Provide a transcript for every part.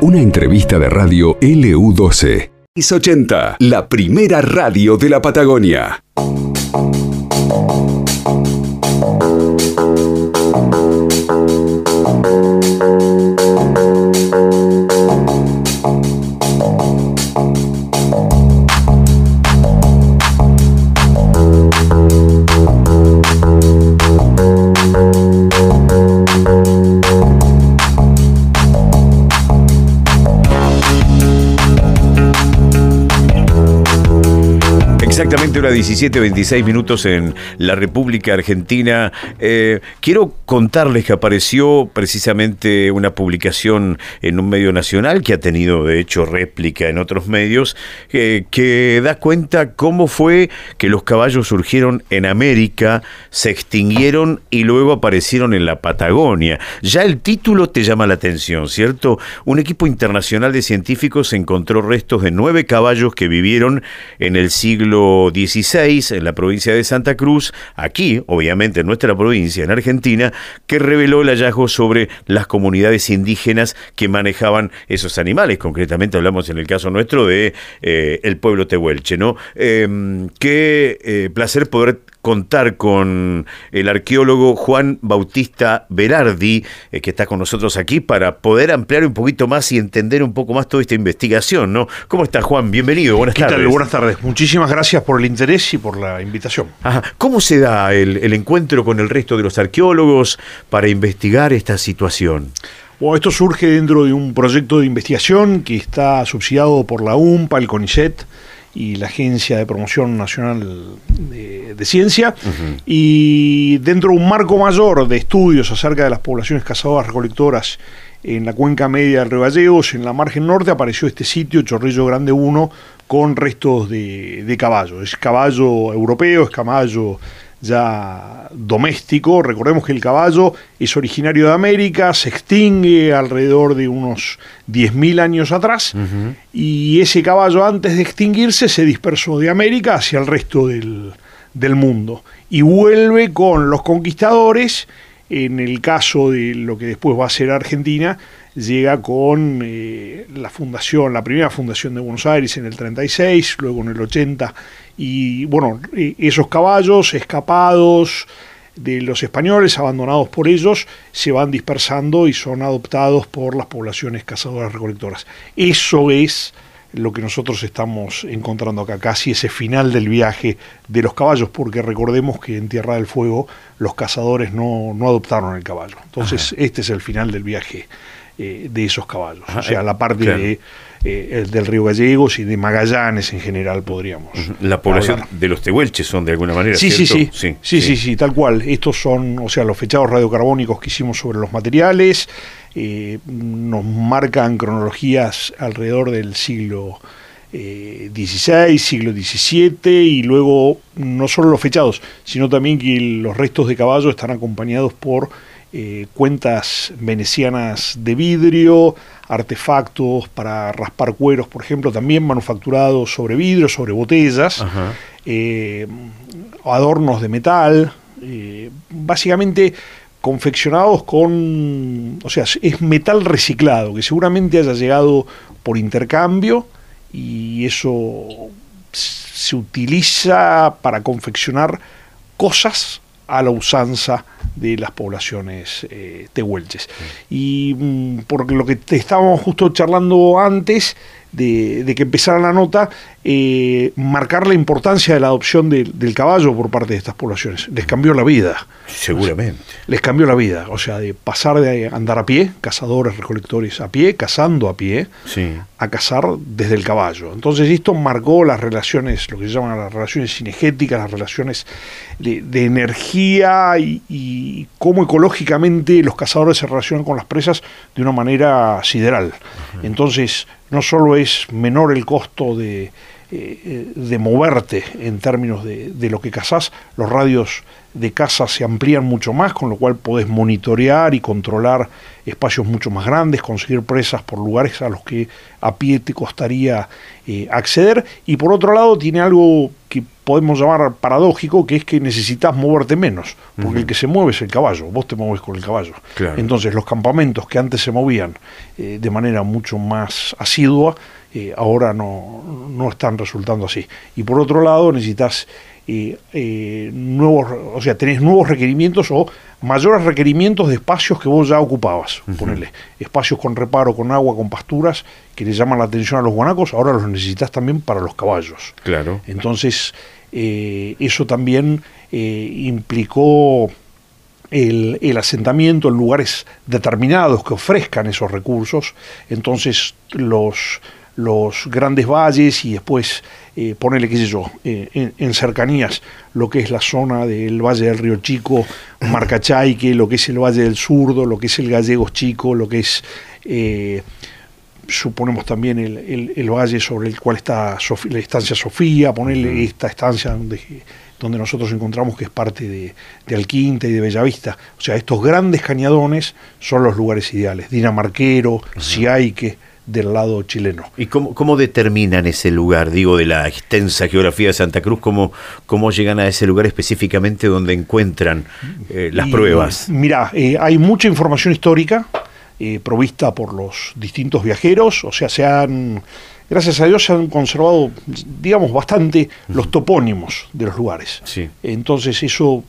Una entrevista de radio LU12. 80, la primera radio de la Patagonia. Exactamente hora 17 26 minutos en la República Argentina. Eh, quiero contarles que apareció precisamente una publicación en un medio nacional que ha tenido de hecho réplica en otros medios, eh, que da cuenta cómo fue que los caballos surgieron en América, se extinguieron y luego aparecieron en la Patagonia. Ya el título te llama la atención, ¿cierto? Un equipo internacional de científicos encontró restos de nueve caballos que vivieron en el siglo 16 en la provincia de Santa Cruz, aquí, obviamente en nuestra provincia, en Argentina, que reveló el hallazgo sobre las comunidades indígenas que manejaban esos animales. Concretamente hablamos en el caso nuestro de eh, el pueblo tehuelche, ¿no? Em, qué eh, placer poder contar con el arqueólogo Juan Bautista Berardi, eh, que está con nosotros aquí para poder ampliar un poquito más y entender un poco más toda esta investigación, ¿no? ¿Cómo está Juan? Bienvenido, buenas ¿Qué tardes. Tal? Buenas tardes. Muchísimas gracias por el interés y por la invitación. Ajá. ¿Cómo se da el, el encuentro con el resto de los arqueólogos para investigar esta situación? Bueno, esto surge dentro de un proyecto de investigación que está subsidiado por la UMPA, el CONICET, y la Agencia de Promoción Nacional de, de Ciencia, y dentro de un marco mayor de estudios acerca de las poblaciones cazadoras recolectoras en la cuenca media del Río Gallegos, en la margen norte, apareció este sitio, Chorrillo Grande 1, con restos de, de caballo. Es caballo europeo, es caballo ya doméstico. Recordemos que el caballo es originario de América, se extingue alrededor de unos 10.000 años atrás, uh -huh. y ese caballo antes de extinguirse se dispersó de América hacia el resto del, del mundo y vuelve con los conquistadores. En el caso de lo que después va a ser Argentina, llega con eh, la fundación, la primera fundación de Buenos Aires en el 36, luego en el 80, y bueno, esos caballos escapados de los españoles, abandonados por ellos, se van dispersando y son adoptados por las poblaciones cazadoras recolectoras. Eso es lo que nosotros estamos encontrando acá, casi ese final del viaje de los caballos, porque recordemos que en Tierra del Fuego los cazadores no, no adoptaron el caballo. Entonces, Ajá. este es el final del viaje eh, de esos caballos, Ajá, o sea, la parte claro. de, eh, del río Gallegos y de Magallanes en general podríamos. La población hablar. de los tehuelches son de alguna manera. Sí, sí, sí, sí, sí, sí, sí, tal cual. Estos son, o sea, los fechados radiocarbónicos que hicimos sobre los materiales. Eh, nos marcan cronologías alrededor del siglo eh, XVI, siglo XVII y luego no solo los fechados, sino también que los restos de caballo están acompañados por eh, cuentas venecianas de vidrio, artefactos para raspar cueros, por ejemplo, también manufacturados sobre vidrio, sobre botellas, eh, adornos de metal, eh, básicamente confeccionados con, o sea, es metal reciclado, que seguramente haya llegado por intercambio y eso se utiliza para confeccionar cosas a la usanza de las poblaciones eh, tehuelches. Y mm, por lo que te estábamos justo charlando antes de, de que empezara la nota, eh, marcar la importancia de la adopción de, del caballo por parte de estas poblaciones. Les cambió la vida. Seguramente. Les cambió la vida. O sea, de pasar de andar a pie, cazadores, recolectores a pie, cazando a pie, sí. a cazar desde el caballo. Entonces esto marcó las relaciones, lo que se llaman las relaciones cinegéticas, las relaciones de, de energía y, y, cómo ecológicamente los cazadores se relacionan con las presas de una manera sideral. Entonces, no solo es menor el costo de, eh, de moverte en términos de, de, lo que cazás, los radios de caza se amplían mucho más, con lo cual podés monitorear y controlar espacios mucho más grandes, conseguir presas por lugares a los que a pie te costaría eh, acceder. Y por otro lado tiene algo que podemos llamar paradójico, que es que necesitas moverte menos, porque el que se mueve es el caballo, vos te mueves con el caballo. Entonces los campamentos que antes se movían eh, de manera mucho más asidua, eh, ahora no, no, están resultando así. Y por otro lado necesitas eh, nuevos, o sea, tenés nuevos requerimientos o mayores requerimientos de espacios que vos ya ocupabas. Ponerle espacios con reparo, con agua, con pasturas, que le llaman la atención a los guanacos, ahora los necesitas también para los caballos. Claro. Entonces, eh, eso también eh, implicó el, el, asentamiento en lugares determinados que ofrezcan esos recursos. Entonces, los los grandes valles y después eh, ponerle, qué sé yo, eh, en, cercanías lo que es la zona del Valle del Río Chico, Marcachaique, lo que es el Valle del Surdo, lo que es el Gallegos Chico, lo que es, eh, suponemos también el, el, valle sobre el cual está la estancia Sofía, ponerle esta estancia donde, donde nosotros encontramos que es parte de, de, Alquinta y de Bellavista. O sea, estos grandes cañadones son los lugares ideales. Dinamarquero, Siaique del lado chileno. ¿Y cómo, cómo, determinan ese lugar, digo, de la extensa geografía de Santa Cruz? ¿Cómo, cómo llegan a ese lugar específicamente donde encuentran eh, las pruebas? Mira, eh, hay mucha información histórica eh, provista por los distintos viajeros, o sea, se han, gracias a Dios, se han conservado, digamos, bastante los topónimos de los lugares. Sí. Entonces eso...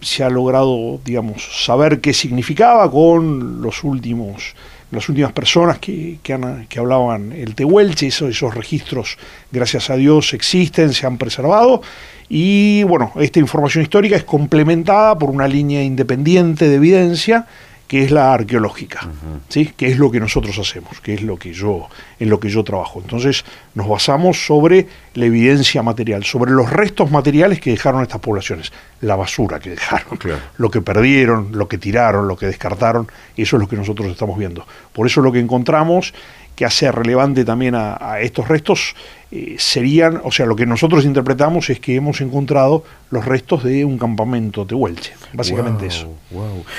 se ha logrado, digamos, saber qué significaba con los últimos las últimas personas que, que, hablaban el tehuelche, esos, esos registros, gracias a Dios, existen, se han preservado. Y bueno, esta información histórica es complementada por una línea independiente de evidencia que es la arqueológica, ¿sí? que es lo que nosotros hacemos, que es lo que yo, en lo que yo trabajo. Entonces nos basamos sobre la evidencia material, sobre los restos materiales que dejaron estas poblaciones, la basura que dejaron, lo que perdieron, lo que tiraron, lo que descartaron, eso es lo que nosotros estamos viendo. Por eso lo que encontramos que hace relevante también a, estos restos eh, serían, o sea, lo que nosotros interpretamos es que hemos encontrado los restos de un campamento tehuelche, básicamente eso.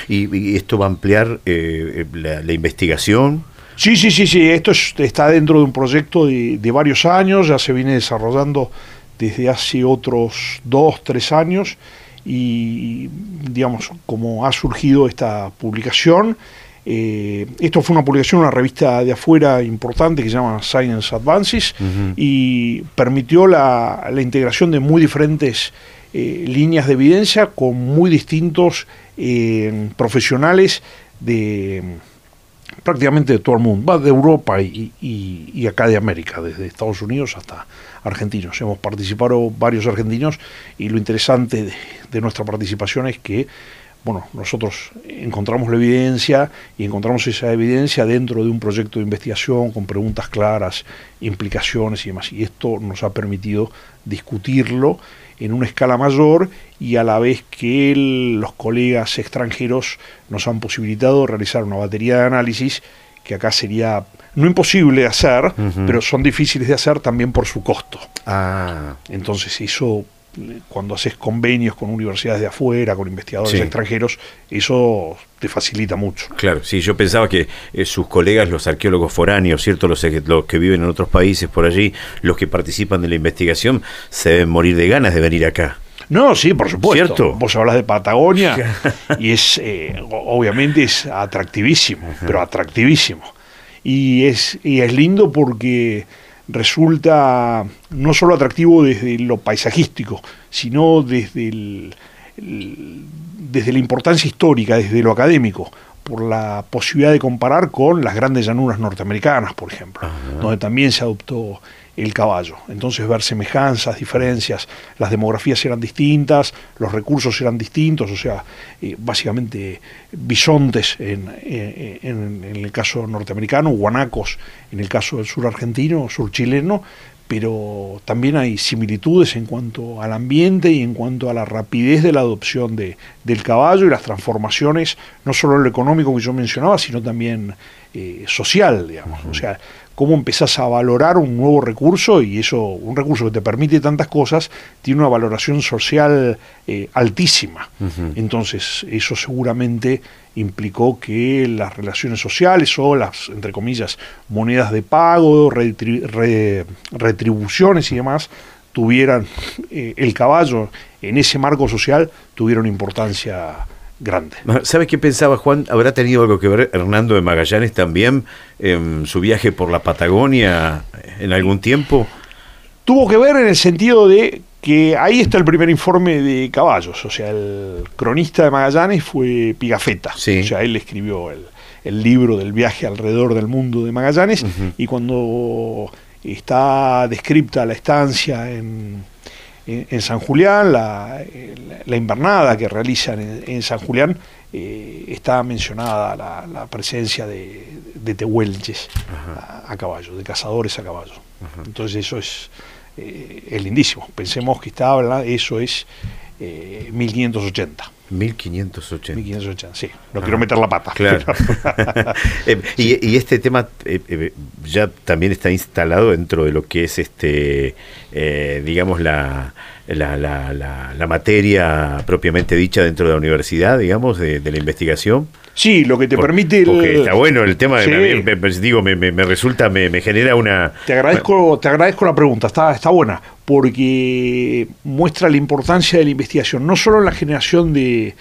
¿Y, esto va a ampliar eh, la, investigación? Sí, sí, sí, sí, esto está dentro de un proyecto de, de, varios años, ya se viene desarrollando desde hace otros dos, tres años y, digamos, como ha surgido esta publicación, eh, esto fue una publicación una revista de afuera importante que se llama Science Advances y permitió la, integración de muy diferentes eh, líneas de evidencia con muy distintos eh, profesionales de prácticamente de todo el mundo, va de Europa y, acá de América, desde Estados Unidos hasta argentinos. Hemos participado varios argentinos y lo interesante de nuestra participación es que bueno, nosotros encontramos la evidencia y encontramos esa evidencia dentro de un proyecto de investigación con preguntas claras, implicaciones y demás. Y esto nos ha permitido discutirlo en una escala mayor y a la vez que los colegas extranjeros nos han posibilitado realizar una batería de análisis que acá sería no imposible de hacer, pero son difíciles de hacer también por su costo. Ah. Entonces eso cuando haces convenios con universidades de afuera, con investigadores extranjeros, eso te facilita mucho. Claro, sí, yo pensaba que eh, sus colegas, los arqueólogos foráneos, ¿cierto? Los, los, que viven en otros países por allí, los que participan de la investigación, se deben morir de ganas de venir acá. No, sí, por supuesto. ¿Cierto? Vos hablas de Patagonia y es, eh, obviamente es atractivísimo, pero atractivísimo. Y es, y es lindo porque resulta no solo atractivo desde lo paisajístico, sino desde, desde la importancia histórica, desde lo académico, por la posibilidad de comparar con las grandes llanuras norteamericanas, por ejemplo, donde también se adoptó el caballo. Entonces ver semejanzas, diferencias, las demografías eran distintas, los recursos eran distintos, o sea, eh, básicamente bisontes en, eh, en, en, el caso norteamericano, guanacos en el caso del sur argentino, sur chileno, pero también hay similitudes en cuanto al ambiente y en cuanto a la rapidez de la adopción de, del caballo y las transformaciones, no solo lo económico que yo mencionaba, sino también eh, social, digamos. O sea, cómo empezás a valorar un nuevo recurso y eso, un recurso que te permite tantas cosas, tiene una valoración social eh, altísima. Entonces, eso seguramente implicó que las relaciones sociales o las, entre comillas, monedas de pago, retribuciones y demás, tuvieran eh, el caballo en ese marco social, tuvieron importancia grande. ¿Sabes qué pensaba Juan? ¿Habrá tenido algo que ver Hernando de Magallanes también en su viaje por la Patagonia en algún tiempo? Tuvo que ver en el sentido de que ahí está el primer informe de caballos, o sea, el cronista de Magallanes fue Pigafetta, o sea, él escribió el, libro del viaje alrededor del mundo de Magallanes y cuando está descripta la estancia en, en, San Julián, la, invernada que realizan en, San Julián, eh, está mencionada la, presencia de, de tehuelches a, caballo, de cazadores a caballo. Entonces eso es eh, lindísimo. Pensemos que está hablando, eso es 1580. 1580. 1580, sí. No quiero meter la pata. Claro. Eh, y, este tema eh, ya también está instalado dentro de lo que es este, digamos, la, la, la, materia propiamente dicha dentro de la universidad, digamos, de la investigación. Sí, lo que te permite. Porque está bueno el tema, me, digo, me, resulta, me, genera una. Te agradezco, te agradezco la pregunta, está, está buena, porque muestra la importancia de la investigación, no solo en la generación de,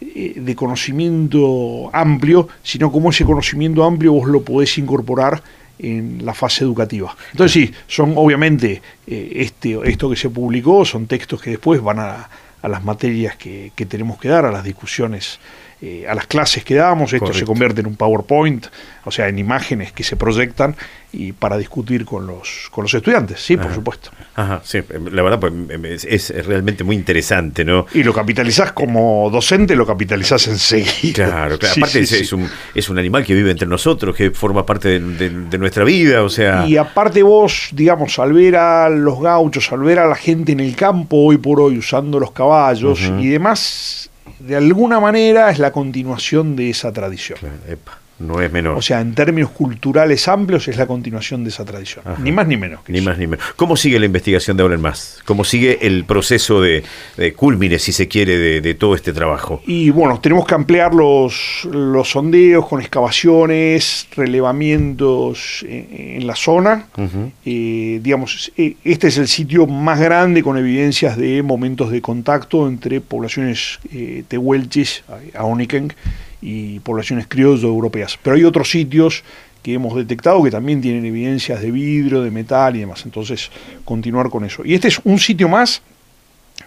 eh, de conocimiento amplio, sino como ese conocimiento amplio vos lo podés incorporar en la fase educativa. Entonces sí, son obviamente eh, este, esto que se publicó, son textos que después van a, a las materias que, que tenemos que dar, a las discusiones eh, a las clases que damos, esto se convierte en un PowerPoint, o sea, en imágenes que se proyectan y para discutir con los, con los estudiantes, sí, por supuesto. Ajá, sí, la verdad pues, es, realmente muy interesante, ¿no? Y lo capitalizás como docente, lo capitalizás enseguida. Claro, claro. aparte es, un, es un animal que vive entre nosotros, que forma parte de, nuestra vida, o sea... Y aparte vos, digamos, al ver a los gauchos, al ver a la gente en el campo hoy por hoy usando los caballos y demás de alguna manera es la continuación de esa tradición. No es menor. O sea, en términos culturales amplios es la continuación de esa tradición. Ni más ni menos. ni más ni menos. ¿Cómo sigue la investigación de ahora en más? ¿Cómo sigue el proceso de, de culmine, si se quiere, de, todo este trabajo? Y bueno, tenemos que ampliar los, los sondeos con excavaciones, relevamientos en, la zona. Eh, digamos, eh, este es el sitio más grande con evidencias de momentos de contacto entre poblaciones eh, tehuelches, aoniken, y poblaciones criollo europeas. Pero hay otros sitios que hemos detectado que también tienen evidencias de vidrio, de metal y demás. Entonces, continuar con eso. Y este es un sitio más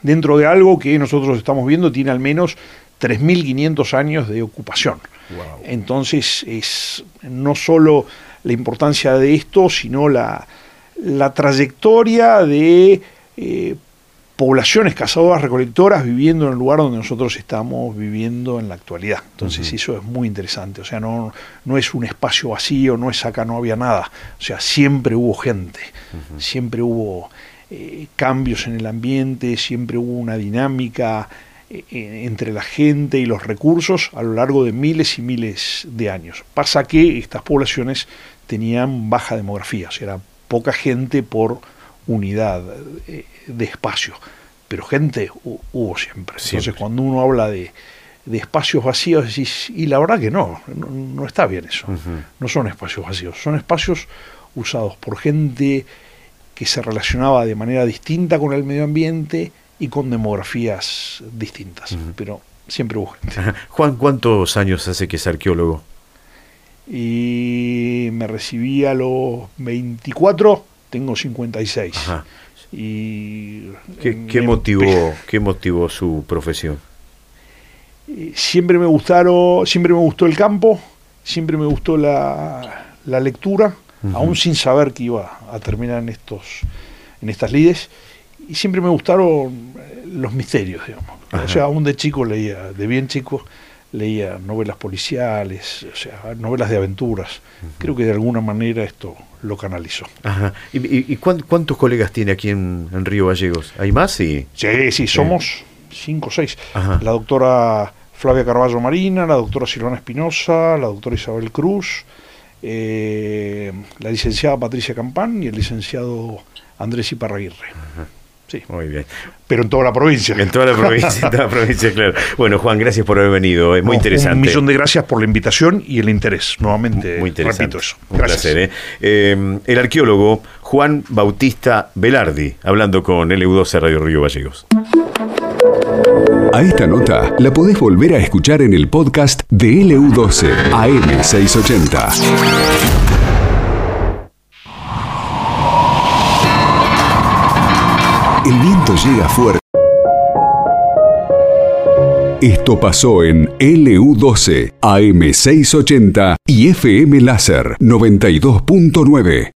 dentro de algo que nosotros estamos viendo, tiene al menos 3.500 años de ocupación. Entonces, es no solo la importancia de esto, sino la, la trayectoria de eh, poblaciones cazadoras recolectoras viviendo en el lugar donde nosotros estamos viviendo en la actualidad. Entonces eso es muy interesante, o sea, no, no es un espacio vacío, no es acá no había nada, o sea, siempre hubo gente, siempre hubo eh, cambios en el ambiente, siempre hubo una dinámica eh, eh, entre la gente y los recursos a lo largo de miles y miles de años. Pasa que estas poblaciones tenían baja demografía, o sea, era poca gente por unidad de espacio, pero gente hubo siempre. Entonces cuando uno habla de, espacios vacíos, decís, y la verdad que no, no, está bien eso. No son espacios vacíos, son espacios usados por gente que se relacionaba de manera distinta con el medio ambiente y con demografías distintas, pero siempre hubo gente. Juan, ¿cuántos años hace que es arqueólogo? Y me recibí a los 24, tengo 56. Ajá. Y ¿Qué, motivó, ¿Qué motivó su profesión? Siempre me gustaron, siempre me gustó el campo, siempre me gustó la, lectura, aún sin saber que iba a terminar en estos, en estas lides, y siempre me gustaron los misterios, digamos. O sea, aún de chico leía, de bien chico, leía novelas policiales, o sea, novelas de aventuras. Creo que de alguna manera esto lo canalizó. Ajá. ¿Y, cuántos colegas tiene aquí en, Río Gallegos? ¿Hay más? Sí, sí, somos cinco o seis. La doctora Flavia Carballo Marina, la doctora Silvana Espinosa, la doctora Isabel Cruz, eh, la licenciada Patricia Campán y el licenciado Andrés Iparraguirre. Sí. Muy bien. Pero en toda la provincia. En toda la provincia, en toda la provincia, claro. Bueno, Juan, gracias por haber venido. Es muy No, interesante. Un millón de gracias por la invitación y el interés. Nuevamente, Muy interesante. repito eso. Un Gracias. placer, ¿eh? Eh, el arqueólogo Juan Bautista Velardi, hablando con LU12 Radio Río Gallegos. A esta nota la podés volver a escuchar en el podcast de LU12 AM680. El viento llega fuerte. Esto pasó en LU12 AM680 y FM Láser 92.9.